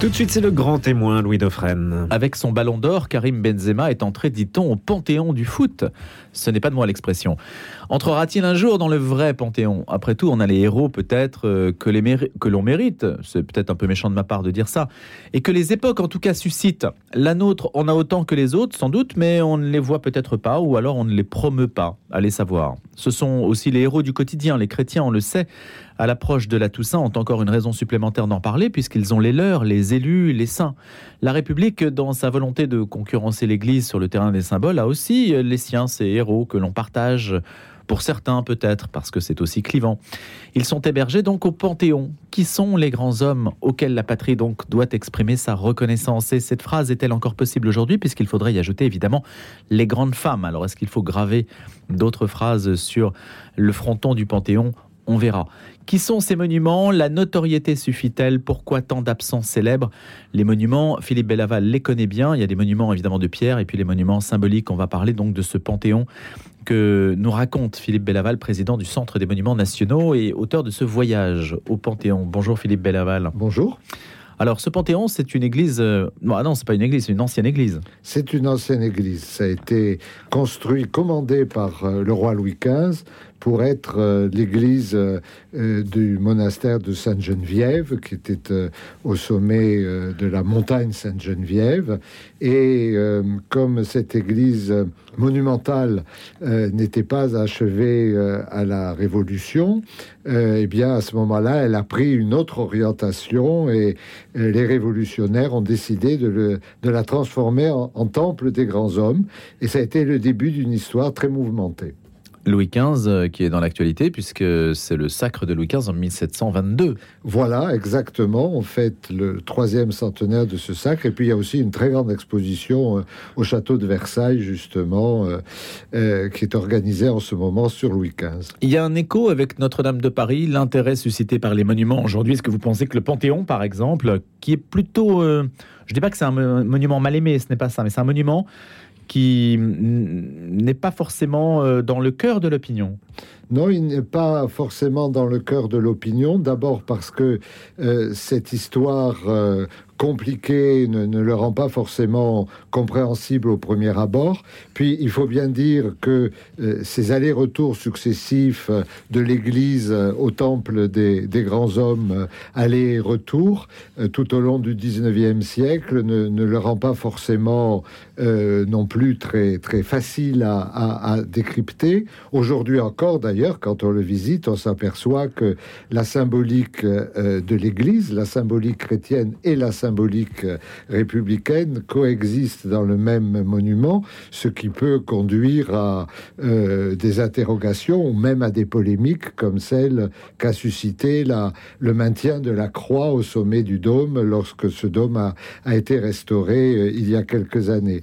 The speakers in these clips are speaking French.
Tout de suite, c'est le grand témoin, Louis Dauphren. Avec son ballon d'or, Karim Benzema est entré, dit-on, au panthéon du foot. Ce n'est pas de moi l'expression. Entrera-t-il un jour dans le vrai panthéon? Après tout, on a les héros peut-être euh, que, l'on mérite. C'est peut-être un peu méchant de ma part de dire ça. Et que les époques, en tout cas, suscitent. La nôtre en a autant que les autres, sans doute, mais on ne les voit peut-être pas, ou alors on ne les promeut pas. Allez savoir. Ce sont aussi les héros du quotidien. Les chrétiens, on le sait, à l'approche de la Toussaint, ont encore une raison supplémentaire d'en parler, puisqu'ils ont les leurs, les élus, les saints. La République, dans sa volonté de concurrencer l'Église sur le terrain des symboles, a aussi les siens, ces héros que l'on partage pour certains peut-être, parce que c'est aussi clivant. Ils sont hébergés donc au Panthéon. Qui sont les grands hommes auxquels la patrie donc doit exprimer sa reconnaissance? Et cette phrase est-elle encore possible aujourd'hui, puisqu'il faudrait y ajouter évidemment les grandes femmes Alors est-ce qu'il faut graver d'autres phrases sur le fronton du Panthéon? On verra. Qui sont ces monuments? La notoriété suffit-elle? Pourquoi tant d'absences célèbres? Les monuments, Philippe Bellaval les connaît bien. Il y a des monuments évidemment de pierre et puis les monuments symboliques. On va parler donc de ce panthéon que nous raconte Philippe Bellaval, président du Centre des Monuments Nationaux et auteur de ce voyage au Panthéon. Bonjour Philippe Bellaval. Bonjour. Alors, ce Panthéon, c'est une église. Euh, non, ah non, c'est pas une église, c'est une ancienne église. C'est une ancienne église. Ça a été construit, commandé par euh, le roi Louis XV pour être euh, l'église euh, euh, du monastère de Sainte-Geneviève, qui était au sommet de la montagne Sainte-Geneviève. Et comme cette église monumentale n'était pas achevée à la Révolution, eh bien à ce moment-là, elle a pris une autre orientation et les révolutionnaires ont décidé de, la transformer en temple des grands hommes. Et ça a été le début d'une histoire très mouvementée. Louis XV euh, qui est dans l'actualité, puisque c'est le sacre de Louis XV en 1722. Voilà, exactement. On fête le troisième centenaire de ce sacre. Et puis il y a aussi une très grande exposition euh, au château de Versailles, justement, euh, qui est organisée en ce moment sur Louis XV. Il y a un écho avec Notre-Dame de Paris, l'intérêt suscité par les monuments aujourd'hui. Est-ce que vous pensez que le Panthéon, par exemple, qui est plutôt... je ne dis pas que c'est un monument mal aimé, ce n'est pas ça, mais c'est un monument qui n'est pas forcément euh, dans le cœur de l'opinion. Non, il n'est pas forcément dans le cœur de l'opinion. D'abord parce que euh, cette histoire euh, compliquée ne, le rend pas forcément compréhensible au premier abord. Puis il faut bien dire que ces allers-retours successifs de l'Église au temple des, grands hommes, aller-retour, tout au long du 19e siècle, ne, ne, le rend pas forcément non plus très, très facile à, à, à décrypter. Aujourd'hui encore, d'ailleurs, quand on le visite, on s'aperçoit que la symbolique euh, de l'Église, la symbolique chrétienne et la symbolique euh, républicaine coexistent dans le même monument, ce qui peut conduire à euh, des interrogations ou même à des polémiques comme celle qu'a suscité la, le maintien de la croix au sommet du dôme lorsque ce dôme a, a été restauré il y a quelques années.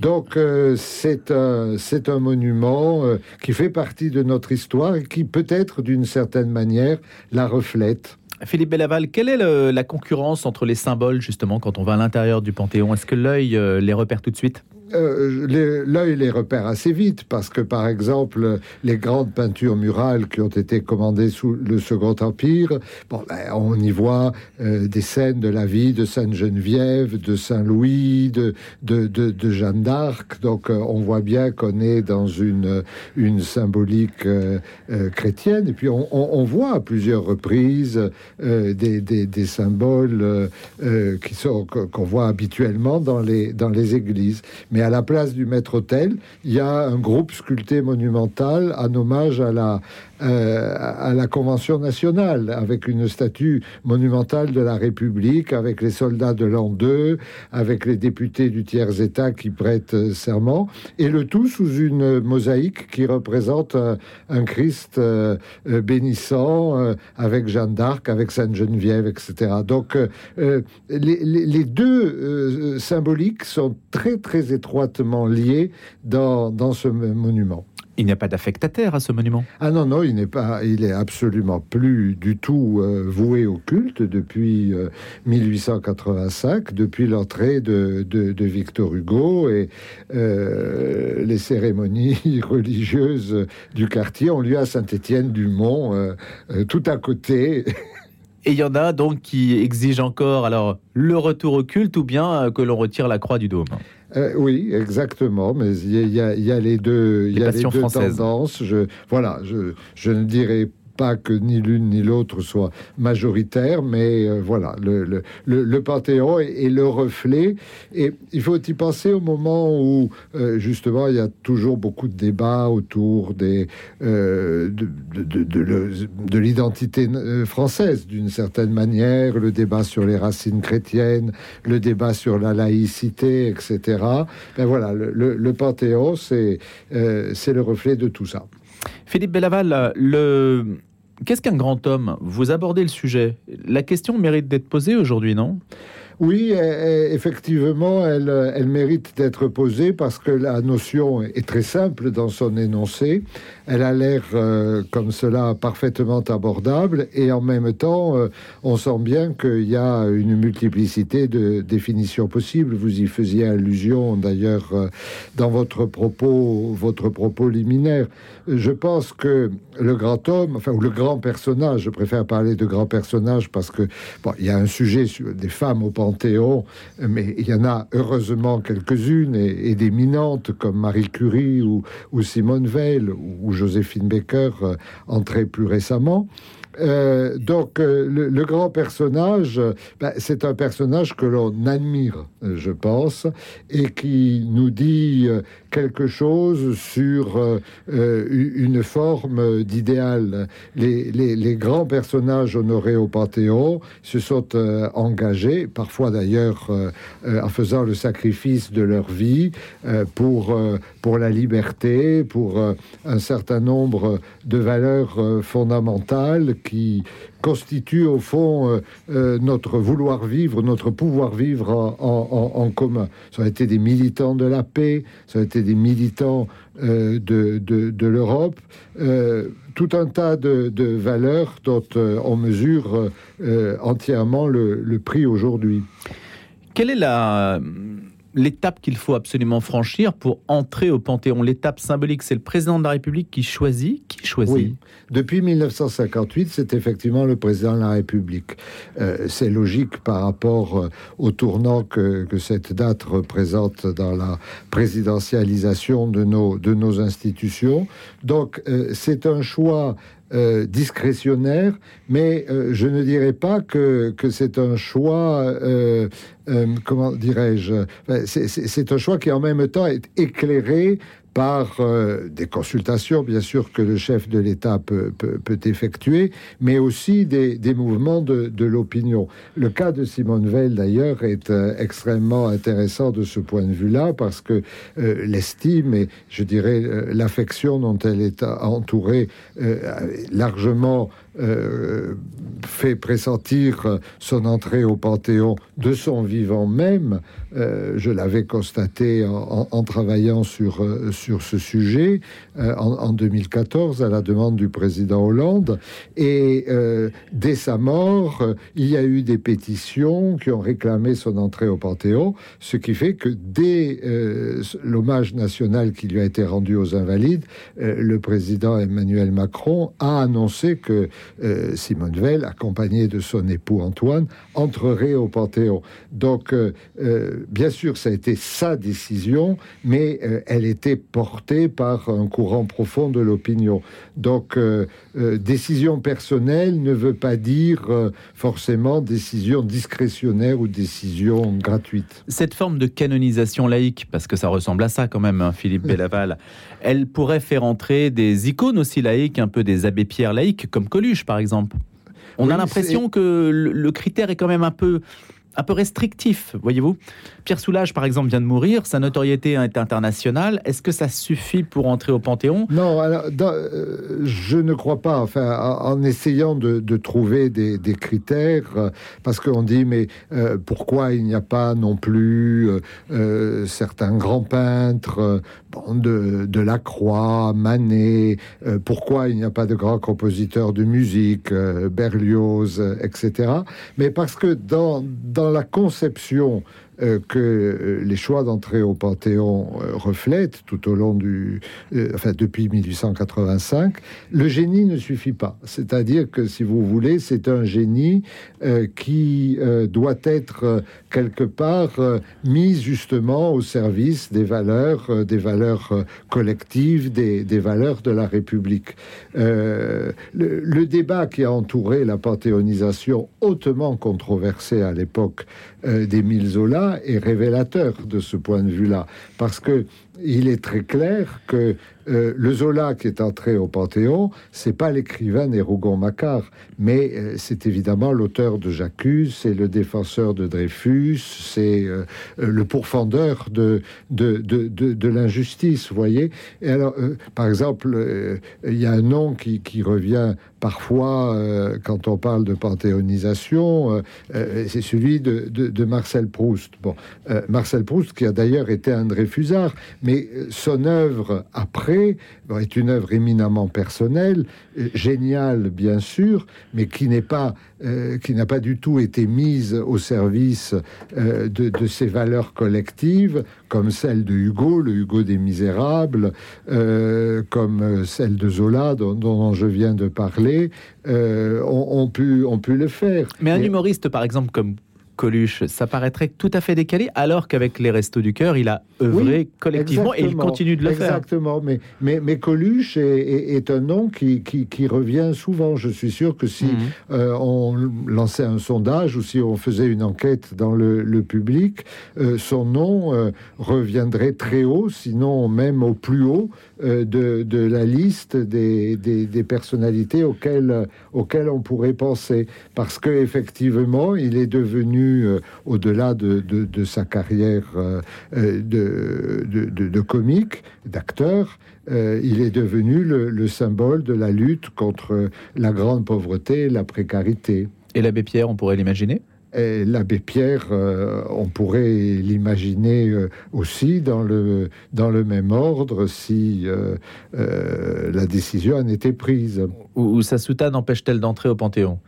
Donc c'est un, monument qui fait partie de notre histoire et qui peut-être d'une certaine manière la reflète. Philippe Bellaval, quelle est la concurrence entre les symboles justement quand on va à l'intérieur du Panthéon? Est-ce que l'œil euh, les repère tout de suite? Euh, l'œil les repère assez vite parce que, par exemple, les grandes peintures murales qui ont été commandées sous le Second Empire, bon, ben, on y voit euh, des scènes de la vie de Sainte-Geneviève, de Saint-Louis, de, de, Jeanne d'Arc. Donc, euh, on voit bien qu'on est dans une, une symbolique chrétienne. Et puis, on, on, voit à plusieurs reprises des, des, des, symboles qui sont qu'on voit habituellement dans les, dans les églises. Mais à la place du maître-autel, il y a un groupe sculpté monumental en hommage à la, euh, à la Convention nationale, avec une statue monumentale de la République, avec les soldats de l'an 2, avec les députés du tiers-État qui prêtent euh, serment, et le tout sous une mosaïque qui représente un, Christ euh, bénissant, avec Jeanne d'Arc, avec Sainte-Geneviève, etc. Donc les, les, deux symboliques sont très très étroitement liés dans, dans ce monument. Il n'y a pas d'affectataire à ce monument? Ah non, non, il n'est pas, il est absolument plus du tout euh, voué au culte depuis 1885, euh, depuis l'entrée de, de, Victor Hugo et euh, les cérémonies religieuses du quartier ont lieu à Saint-Étienne-du-Mont, tout à côté. Et il y en a donc qui exigent encore alors le retour au culte ou bien que l'on retire la croix du dôme. oui, exactement. Mais il y, a les deux, il y a les deux tendances. Je, voilà, je, je ne dirais pas que ni l'une ni l'autre soit majoritaire, mais euh, voilà, le, le, le, Panthéon est, le reflet. Et il faut y penser au moment où, euh, justement, il y a toujours beaucoup de débats autour euh, de, de, de, de l'identité française, d'une certaine manière, le débat sur les racines chrétiennes, le débat sur la laïcité, etc. Ben voilà, le, Panthéon, c'est c'est le reflet de tout ça. Philippe Bellaval, qu'est-ce qu'un grand homme? Vous abordez le sujet. La question mérite d'être posée aujourd'hui, non? Oui, effectivement, elle, mérite d'être posée parce que la notion est très simple dans son énoncé. Elle a l'air euh, comme cela parfaitement abordable et en même temps, euh, on sent bien qu'il y a une multiplicité de définitions possibles. Vous y faisiez allusion d'ailleurs euh, dans votre propos, votre propos liminaire. Je pense que le grand homme, enfin, ou le grand personnage, je préfère parler de grand personnage parce que, bon, il y a un sujet sur des femmes au Mais il y en a heureusement quelques-unes et, d'éminentes comme Marie Curie ou, Simone Veil ou Joséphine Baker, euh, entrée plus récemment. Euh, donc euh, le, grand personnage, ben, c'est un personnage que l'on admire, je pense, et qui nous dit quelque chose sur une forme d'idéal. Les, les, grands personnages honorés au Panthéon se sont engagés, parfois d'ailleurs en faisant le sacrifice de leur vie pour, pour la liberté, pour un certain nombre de valeurs fondamentales qui constitue au fond euh, euh, notre vouloir vivre, notre pouvoir vivre en, commun. Ça a été des militants de la paix, ça a été des militants euh, de, de, l'Europe, tout un tas de, valeurs dont on mesure entièrement le, le prix aujourd'hui. Quelle est la l'étape qu'il faut absolument franchir pour entrer au Panthéon. L'étape symbolique, c'est le président de la République qui choisit. Qui choisit oui. Depuis 1958, c'est effectivement le président de la République. Euh, c'est logique par rapport euh, au tournant que, cette date représente dans la présidentialisation de nos, institutions. Donc, euh, c'est un choix euh, discrétionnaire, mais euh, je ne dirais pas que, que c'est un choix, euh, comment dirais-je, c'est un choix qui en même temps est éclairé par euh, des consultations, bien sûr, que le chef de l'État peut, peut, effectuer, mais aussi des, des mouvements de, de l'opinion. Le cas de Simone Veil, d'ailleurs, est euh, extrêmement intéressant de ce point de vue-là, parce que euh, l'estime et, je dirais, l'affection dont elle est entourée largement euh, fait pressentir son entrée au Panthéon de son vivant même. Euh, je l'avais constaté en, travaillant sur, euh, sur ce sujet en, 2014 à la demande du président Hollande. Et dès sa mort, il y a eu des pétitions qui ont réclamé son entrée au Panthéon, ce qui fait que dès l'hommage national qui lui a été rendu aux Invalides, le président Emmanuel Macron a annoncé que euh, Simone Veil, accompagnée de son époux Antoine, entrerait au Panthéon. Donc, euh, euh, bien sûr, ça a été sa décision, mais elle était portée par un courant profond de l'opinion. Donc, décision personnelle ne veut pas dire forcément décision discrétionnaire ou décision gratuite. Cette forme de canonisation laïque, parce que ça ressemble à ça quand même, hein, Philippe Bellaval, elle pourrait faire entrer des icônes aussi laïques, un peu des abbés Pierre laïques, comme Coluche par exemple. On a l'impression que le, critère est quand même un peu un peu restrictif, voyez-vous. Pierre Soulages, par exemple, vient de mourir, sa notoriété est internationale. Est-ce que ça suffit pour entrer au Panthéon? Non, euh, je ne crois pas. Enfin, en, essayant de, trouver des, critères, euh, parce qu'on dit, mais euh, pourquoi il n'y a pas non plus certains grands peintres de, de la Croix, Manet, pourquoi il n'y a pas de grands compositeurs de musique, Berlioz, etc. Mais parce que dans la conception euh, que euh, les choix d'entrée au Panthéon euh, reflètent tout au long du, enfin depuis 1885, le génie ne suffit pas. C'est-à-dire que si vous voulez, c'est un génie qui doit être quelque part mis justement au service des valeurs, des valeurs collectives, des, valeurs de la République. Le, le, débat qui a entouré la panthéonisation hautement controversée à l'époque d'Émile Zola est révélateur de ce point de vue-là, parce que il est très clair que euh, le Zola qui est entré au Panthéon, c'est pas l'écrivain des Rougon-Macquart, mais euh, c'est évidemment l'auteur de J'accuse, c'est le défenseur de Dreyfus, c'est euh, le pourfendeur de, de, de, de, l'injustice, vous voyez. Et alors, par exemple, il y a un nom qui, qui revient parfois quand on parle de panthéonisation, c'est celui de, de, Marcel Proust. Bon, Marcel Proust qui a d'ailleurs été un Dreyfusard, mais son œuvre après est une œuvre éminemment personnelle, euh, géniale bien sûr, mais qui n'est pas, euh, qui n'a pas du tout été mise au service euh, de, de, ces valeurs collectives, comme celle de Hugo, le Hugo des Misérables, comme celle de Zola dont, dont, je viens de parler, ont, ont, pu, ont pu le faire. Mais un humoriste, par exemple, comme Coluche, ça paraîtrait tout à fait décalé, alors qu'avec les Restos du Cœur, il a œuvré collectivement et il continue de le faire. Exactement, mais, mais, mais Coluche est, un nom qui, qui, revient souvent. Je suis sûr que si mhm. euh, on lançait un sondage ou si on faisait une enquête dans le, public, euh, son nom euh, reviendrait très haut, sinon même au plus haut de, de, la liste des, des, personnalités auxquelles, auxquelles on pourrait penser. Parce qu'effectivement, il est devenu euh, au-delà de, sa carrière euh, euh, de, comique, d'acteur, il est devenu le, symbole de la lutte contre la grande pauvreté et la précarité. Et l'abbé Pierre, on pourrait l'imaginer? L'abbé Pierre, on pourrait l'imaginer aussi dans le, dans le même ordre si la décision en était prise. Ou, sa soutane empêche-t-elle d'entrer au Panthéon?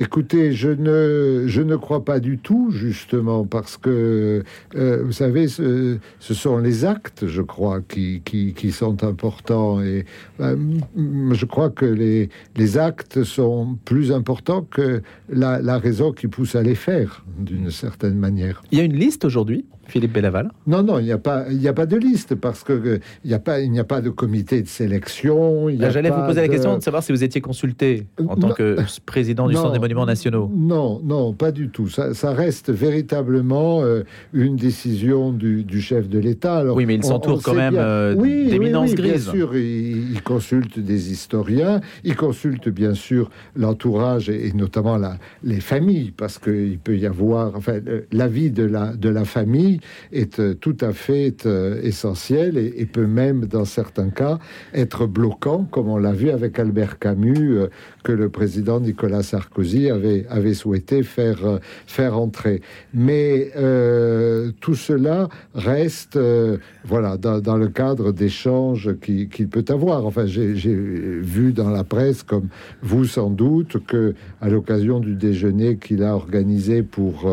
Écoutez, je ne, je ne crois pas du tout, justement, parce que, euh, vous savez, ce, sont les actes, je crois, qui, qui, sont importants. Et euh, je crois que les, les actes sont plus importants que la raison qui pousse à les faire, d'une certaine manière. Il y a une liste aujourd'hui? Philippe Bellaval Non, non, il n'y a, pas, il a pas de liste parce qu'il n'y a, pas, il a pas de comité de sélection. J'allais vous poser la question de savoir si vous étiez consulté en tant que président du Centre des Monuments Nationaux. Non, non, pas du tout. Ça, reste véritablement euh, une décision du, chef de l'État. Oui, mais il s'entoure quand même euh, d'éminences oui, Bien sûr, il, consulte des historiens, il consulte bien sûr l'entourage et, notamment la, les familles parce qu'il peut y avoir, enfin, euh, l'avis de la, de la famille est euh, tout à fait euh, essentiel et, peut même, dans certains cas, être bloquant, comme on l'a vu avec Albert Camus, euh, que le président Nicolas Sarkozy avait, souhaité faire, entrer. Mais tout cela reste voilà, dans, le cadre d'échanges qu'il peut avoir. Enfin, j'ai vu dans la presse, comme vous sans doute, que à l'occasion du déjeuner qu'il a organisé pour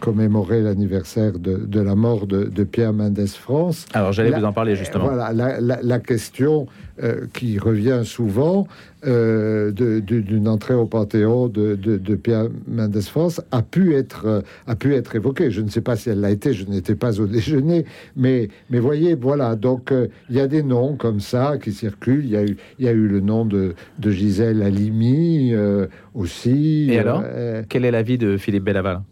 commémorer l'anniversaire de, la mort de, Pierre Mendès France. Alors j'allais vous en parler justement. Voilà, la, question euh, qui revient souvent euh, d'une entrée au Panthéon de, Pierre Mendès France a pu être a pu être évoquée. Je ne sais pas si elle l'a été, je n'étais pas au déjeuner, mais mais voyez, voilà. Donc il y a des noms comme ça qui circulent. Il y a eu il y a eu le nom de, Gisèle Halimi aussi. Et alors, quel est l'avis de Philippe Bellaval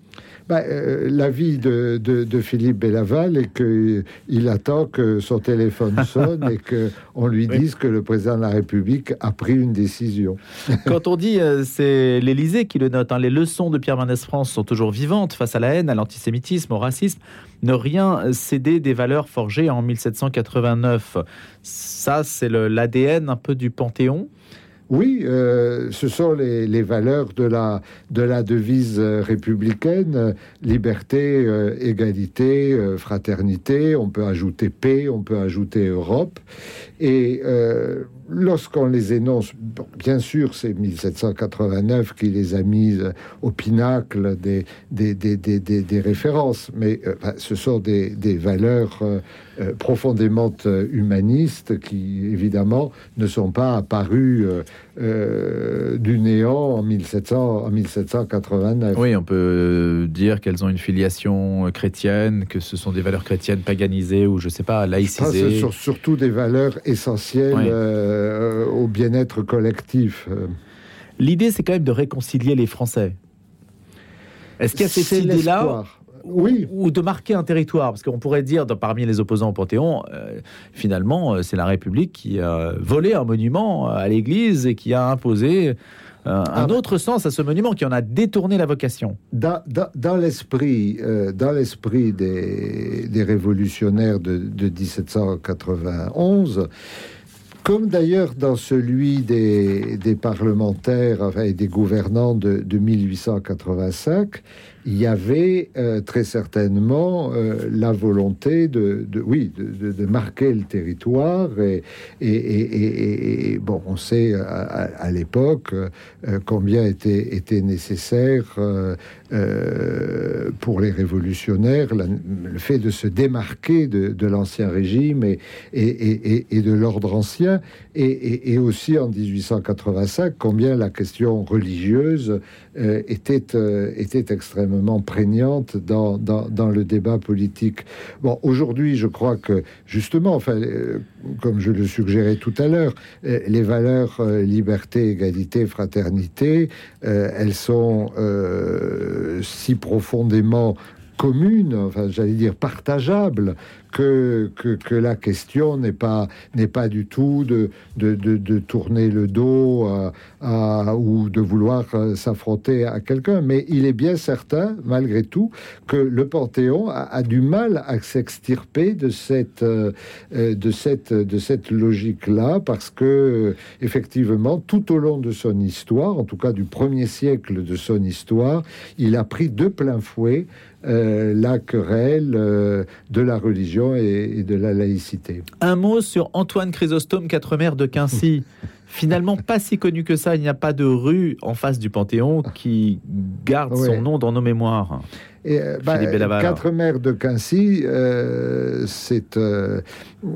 bah, euh, L'avis de, de, Philippe Bellaval est qu'il attend que son téléphone sonne et qu'on lui dise que le président de la République a pris une décision. Quand on dit euh, c'est l'Élysée qui le note, hein, les leçons de Pierre Mendès France sont toujours vivantes face à la haine, à l'antisémitisme, au racisme. Ne rien céder des valeurs forgées en 1789. Ça, c'est l'ADN un peu du Panthéon. Oui, euh, ce sont les, valeurs de la, de la devise républicaine, liberté, euh, égalité, euh, fraternité, on peut ajouter paix, on peut ajouter Europe. Et lorsqu'on les énonce, bien sûr, c'est 1789 qui les a mises au pinacle des, des, des, des références, mais euh, ce sont des, valeurs euh, euh, profondément humanistes qui, évidemment, ne sont pas apparues du néant en, 1700, en 1789. Oui, on peut dire qu'elles ont une filiation chrétienne, que ce sont des valeurs chrétiennes paganisées ou, je sais pas, laïcisées. Ce sont surtout des valeurs essentielles. Euh, au bien-être collectif. L'idée, c'est quand même de réconcilier les Français. Est-ce qu'il y a cette idée-là oui. ou de marquer un territoire, parce qu'on pourrait dire parmi les opposants au Panthéon, euh, finalement, euh, c'est la République qui a volé un monument à l'Église et qui a imposé un ah. autre sens à ce monument, qui en a détourné la vocation. Dans, l'esprit, dans l'esprit des, des, révolutionnaires de, de 1791 comme d'ailleurs dans celui des, parlementaires et des gouvernants de, de 1885, il y avait euh, très certainement euh, la volonté de, oui, de, marquer le territoire. Et, bon, on sait à, l'époque euh, combien était, était nécessaire pour les révolutionnaires le fait de se démarquer de, l'ancien régime et, et, de l'ordre ancien. Et, aussi en 1885, combien la question religieuse était, était extrêmement prégnante dans, dans, le débat politique. Bon, aujourd'hui, je crois que justement, enfin, euh, comme je le suggérais tout à l'heure, euh, les valeurs euh, liberté, égalité, fraternité, elles sont si profondément communes, enfin j'allais dire partageables, que, que, la question n'est pas, n'est pas du tout de, de, de, tourner le dos ou de vouloir euh, s'affronter à quelqu'un. Mais il est bien certain, malgré tout, que le Panthéon a, du mal à s'extirper de cette, euh, de cette, de cette logique-là, parce que, effectivement, tout au long de son histoire, en tout cas du premier siècle de son histoire, il a pris de plein fouet euh, la querelle de la religion et, de la laïcité. Un mot sur Antoine Chrysostome, quatre mères de Quincy. Finalement, pas si connu que ça. Il n'y a pas de rue en face du Panthéon qui garde son nom dans nos mémoires. Et, euh, bah, quatre mères de Quincy, euh, c'est euh,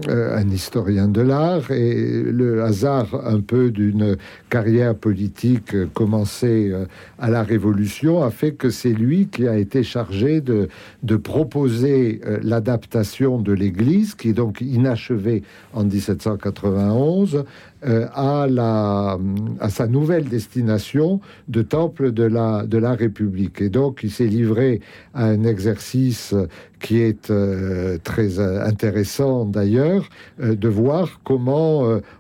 un historien de l'art et le hasard un peu d'une carrière politique commencée à la Révolution a fait que c'est lui qui a été chargé de, de proposer l'adaptation de l'Église, qui est donc inachevée en 1791, à, la, à sa nouvelle destination de temple de la, de la République. Et donc, il s'est livré un exercice qui est euh, très euh, intéressant d'ailleurs, euh, de voir comment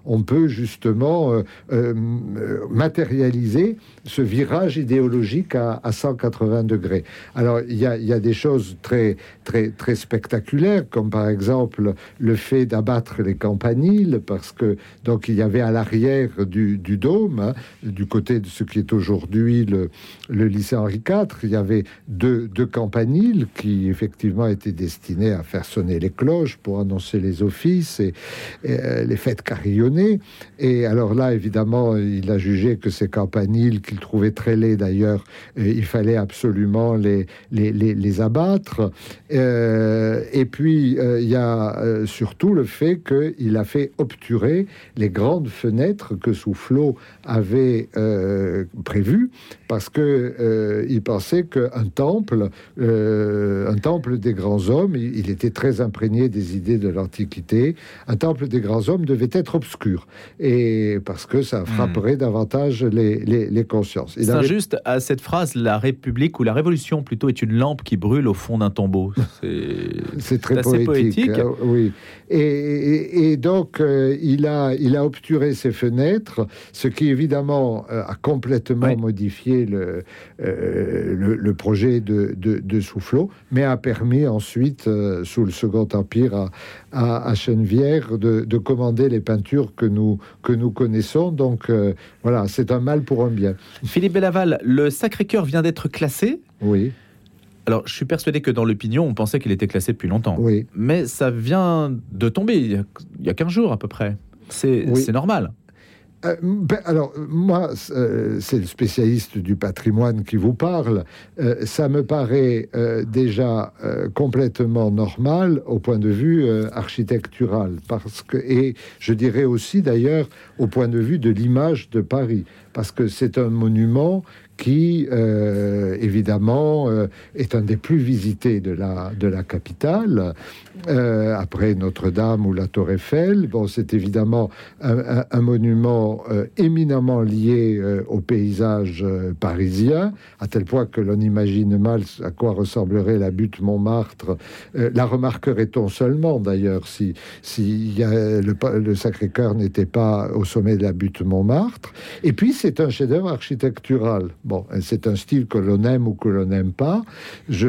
on peut justement matérialiser ce virage idéologique à, 180 degrés. Alors il y, a, des choses très, très, très spectaculaires, comme par exemple le fait d'abattre les campaniles, parce que donc il y avait à l'arrière du, dôme, hein, du côté de ce qui est aujourd'hui le, le lycée Henri IV, il y avait deux, deux campaniles qui effectivement étaient destinés à faire sonner les cloches pour annoncer les offices et, euh, les fêtes carillonnées. Et alors là, évidemment, il a jugé que ces campaniles, qu'il trouvait très laids d'ailleurs, euh, il fallait absolument les, les, les, abattre. Euh, et puis, il y a surtout le fait qu'il a fait obturer les grandes fenêtres que Soufflot avait prévues parce que il pensait qu'un temple, un temple des grands hommes, il était très imprégné des idées de l'Antiquité. Un temple des grands hommes devait être obscur, et parce que ça frapperait hmm. davantage les, les, consciences. C'est juste à cette phrase, la République ou la Révolution plutôt est une lampe qui brûle au fond d'un tombeau. C'est très poétique. Hein, oui. Et, et, donc, euh, il, a, il a obturé ses fenêtres, ce qui évidemment euh, a complètement modifié le, euh, le, le, projet de, de, de Soufflot, mais a permis ensuite, euh, sous le Second Empire, à, à, à Chenevière de, de, commander les peintures que nous, que nous connaissons. Donc euh, voilà, c'est un mal pour un bien. Philippe Bellaval, le Sacré-Cœur vient d'être classé Oui. Alors, je suis persuadé que dans l'opinion, on pensait qu'il était classé depuis longtemps. Oui. Mais ça vient de tomber il y a, 15 jours à peu près. C'est normal. Euh, ben, alors, moi, euh, c'est le spécialiste du patrimoine qui vous parle. Euh, ça me paraît déjà complètement normal au point de vue architectural, parce que, et je dirais aussi d'ailleurs au point de vue de l'image de Paris, parce que c'est un monument qui, euh, évidemment, euh, est un des plus visités de la, de la capitale, euh, après Notre-Dame ou la Tour Eiffel. Bon, c'est évidemment un, monument éminemment lié au paysage parisien, à tel point que l'on imagine mal à quoi ressemblerait la butte Montmartre. la remarquerait-on seulement, d'ailleurs, si, si le, le Sacré-Cœur n'était pas au sommet de la butte Montmartre? Et puis, c'est un chef-d'œuvre architectural. Bon, c'est un style que l'on aime ou que l'on n'aime pas. Je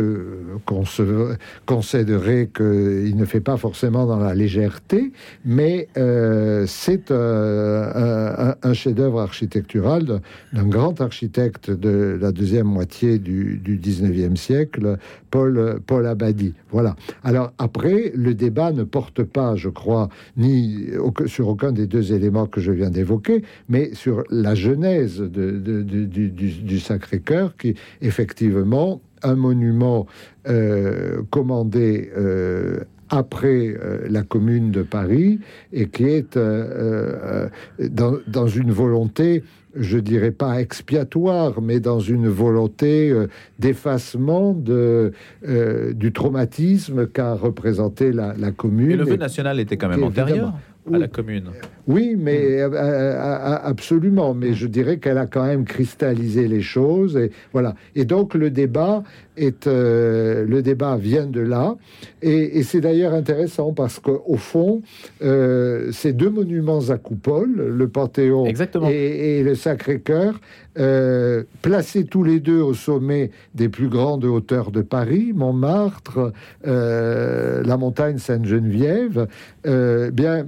concéderai qu'il ne fait pas forcément dans la légèreté, mais euh, c'est un, chef-d'œuvre architectural d'un grand architecte de la deuxième moitié du, du 19e siècle, Paul, Abadi. Voilà. Alors après, le débat ne porte pas, je crois, ni sur aucun des deux éléments que je viens d'évoquer, mais sur la genèse du, Sacré-Cœur, qui effectivement un monument euh, commandé euh, après euh, la commune de Paris et qui est dans, dans, une volonté je dirais pas expiatoire, mais dans une volonté euh, d'effacement de, euh, du traumatisme qu'a représenté la, commune. Et le vœu national était quand même antérieur à la commune. Oui, mais mmh. euh, absolument. Mais je dirais qu'elle a quand même cristallisé les choses. Et voilà. Et donc le débat est le débat vient de là. Et, c'est d'ailleurs intéressant parce qu'au fond, ces deux monuments à coupole, le Panthéon et, et le Sacré-Cœur, euh, placés tous les deux au sommet des plus grandes hauteurs de Paris, Montmartre, euh, la montagne Sainte-Geneviève, euh, bien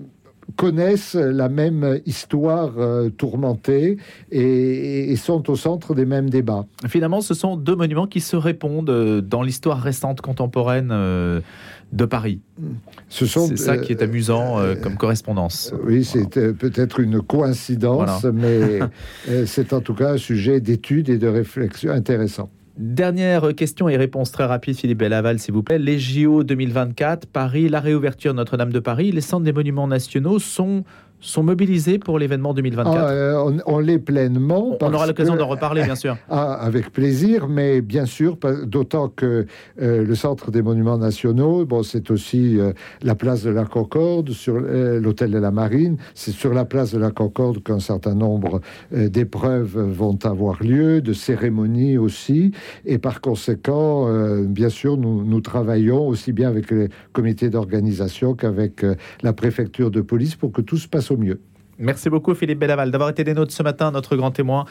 connaissent la même histoire tourmentée et, sont au centre des mêmes débats. Finalement, ce sont deux monuments qui se répondent dans l'histoire récente contemporaine de Paris. C'est ça qui est euh, amusant euh, comme correspondance. Oui, c'est peut-être une coïncidence, mais euh, c'est en tout cas un sujet d'étude et de réflexion intéressant. Dernière question et réponse très rapide, Philippe Bellaval, s'il vous plaît. Les JO 2024, Paris, la réouverture Notre-Dame de Paris, les centres des monuments nationaux sont sont mobilisés pour l'événement 2024 ah, euh, on, l'est pleinement. On aura l'occasion d'en reparler, bien sûr. Ah, avec plaisir, mais bien sûr, d'autant que euh, le Centre des Monuments Nationaux, bon, c'est aussi euh, la place de la Concorde, sur l'hôtel de la Marine. C'est sur la place de la Concorde qu'un certain nombre d'épreuves vont avoir lieu, de cérémonies aussi. Et par conséquent, bien sûr, nous, nous, travaillons aussi bien avec les comités d'organisation qu'avec la préfecture de police pour que tout se passe mieux. Merci beaucoup Philippe Bellaval d'avoir été des nôtres ce matin, notre grand témoin.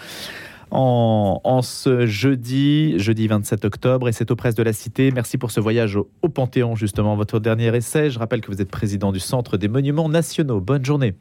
En, ce jeudi, jeudi 27 octobre, et c'est aux presses de la Cité. Merci pour ce voyage au, au Panthéon, justement, votre dernier essai. Je rappelle que vous êtes président du Centre des Monuments Nationaux. Bonne journée.